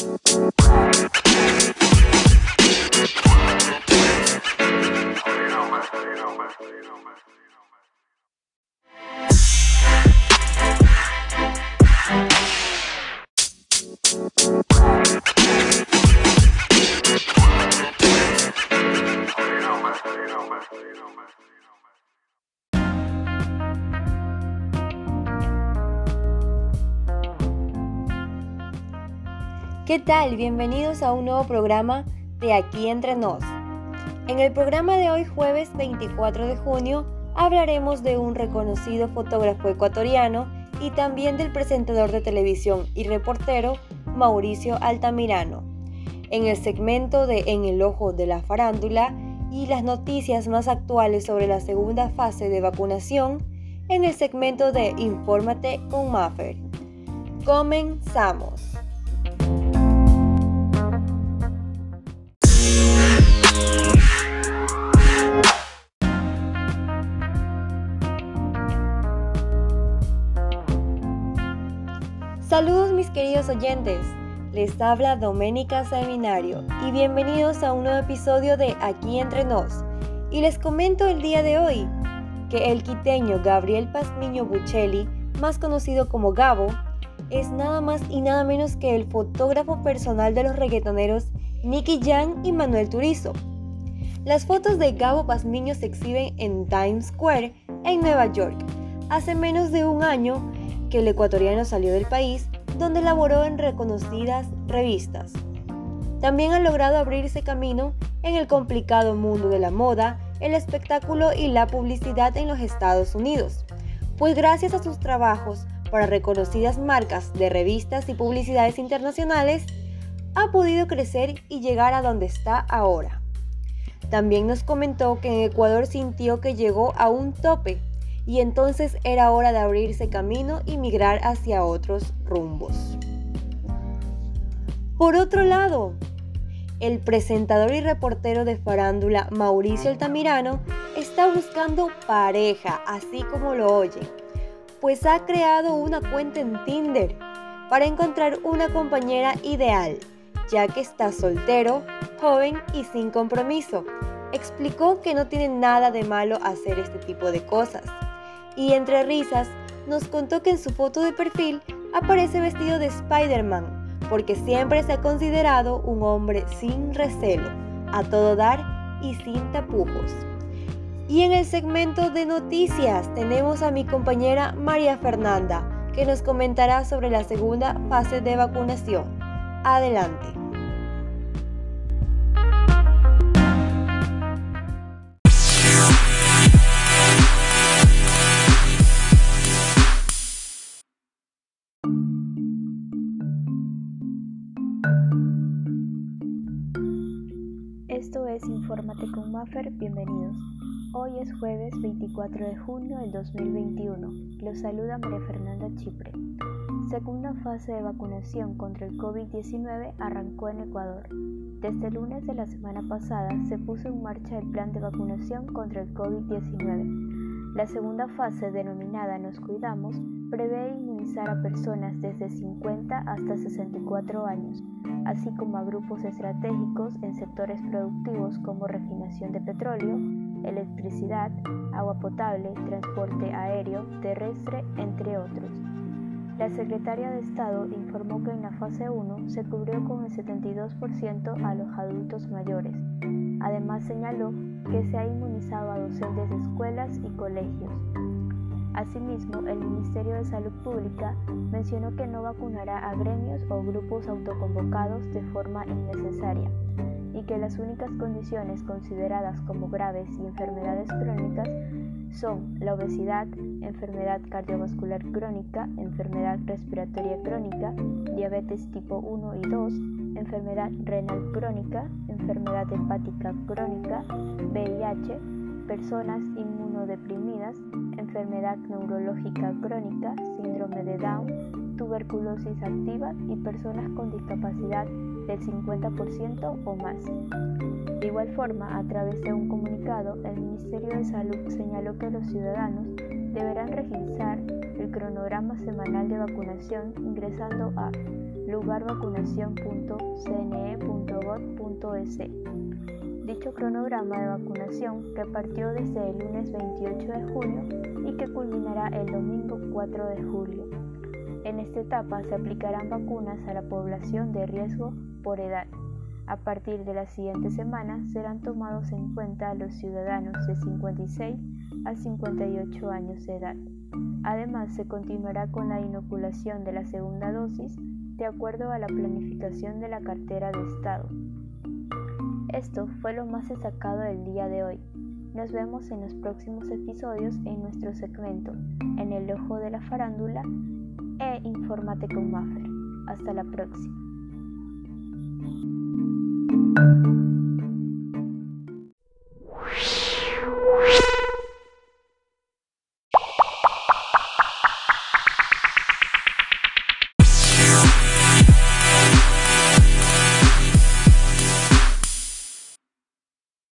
Bye. ¿Qué tal? Bienvenidos a un nuevo programa de Aquí entre nos. En el programa de hoy, jueves 24 de junio, hablaremos de un reconocido fotógrafo ecuatoriano y también del presentador de televisión y reportero Mauricio Altamirano. En el segmento de En el ojo de la farándula y las noticias más actuales sobre la segunda fase de vacunación, en el segmento de Infórmate con Maffer. Comenzamos. Saludos mis queridos oyentes, les habla Doménica Seminario y bienvenidos a un nuevo episodio de Aquí entre nos. Y les comento el día de hoy que el quiteño Gabriel Pazmiño Buccelli, más conocido como Gabo, es nada más y nada menos que el fotógrafo personal de los reggaetoneros Nicky Jam y Manuel Turizo. Las fotos de Gabo Pazmiño se exhiben en Times Square, en Nueva York. Hace menos de un año que el ecuatoriano salió del país, donde laboró en reconocidas revistas. También ha logrado abrirse camino en el complicado mundo de la moda, el espectáculo y la publicidad en los Estados Unidos, pues gracias a sus trabajos para reconocidas marcas de revistas y publicidades internacionales, ha podido crecer y llegar a donde está ahora. También nos comentó que en Ecuador sintió que llegó a un tope y entonces era hora de abrirse camino y migrar hacia otros rumbos. Por otro lado, el presentador y reportero de farándula Mauricio Altamirano está buscando pareja, así como lo oye, pues ha creado una cuenta en Tinder para encontrar una compañera ideal, ya que está soltero, joven y sin compromiso. Explicó que no tiene nada de malo hacer este tipo de cosas y entre risas nos contó que en su foto de perfil aparece vestido de Spider-Man, porque siempre se ha considerado un hombre sin recelo, a todo dar y sin tapujos. Y en el segmento de noticias tenemos a mi compañera María Fernanda, que nos comentará sobre la segunda fase de vacunación. Adelante. Esto es Infórmate con Maffer, bienvenidos. Hoy es jueves 24 de junio del 2021. Los saluda María Fernanda Chipre. Segunda fase de vacunación contra el COVID-19 arrancó en Ecuador. Desde el lunes de la semana pasada se puso en marcha el plan de vacunación contra el COVID-19. La segunda fase, denominada Nos Cuidamos, prevé inmunizar a personas desde 50 hasta 64 años así como a grupos estratégicos en sectores productivos como refinación de petróleo, electricidad, agua potable, transporte aéreo, terrestre, entre otros. La secretaria de Estado informó que en la fase 1 se cubrió con el 72% a los adultos mayores. Además señaló que se ha inmunizado a docentes de escuelas y colegios. Asimismo, el Ministerio de Salud Pública mencionó que no vacunará a gremios o grupos autoconvocados de forma innecesaria y que las únicas condiciones consideradas como graves y enfermedades crónicas son la obesidad, enfermedad cardiovascular crónica, enfermedad respiratoria crónica, diabetes tipo 1 y 2, enfermedad renal crónica, enfermedad hepática crónica, VIH, personas inmunodeprimidas, enfermedad neurológica crónica, síndrome de Down, tuberculosis activa y personas con discapacidad del 50% o más. De igual forma, a través de un comunicado, el Ministerio de Salud señaló que los ciudadanos deberán registrar el cronograma semanal de vacunación ingresando a lugarvacunación.cne.gov.es. Dicho cronograma de vacunación que partió desde el lunes 28 de junio y que culminará el domingo 4 de julio. En esta etapa se aplicarán vacunas a la población de riesgo por edad. A partir de la siguiente semana serán tomados en cuenta los ciudadanos de 56 a 58 años de edad. Además, se continuará con la inoculación de la segunda dosis de acuerdo a la planificación de la cartera de Estado. Esto fue lo más destacado del día de hoy. Nos vemos en los próximos episodios en nuestro segmento En el ojo de la farándula e Infórmate con Maffer. Hasta la próxima.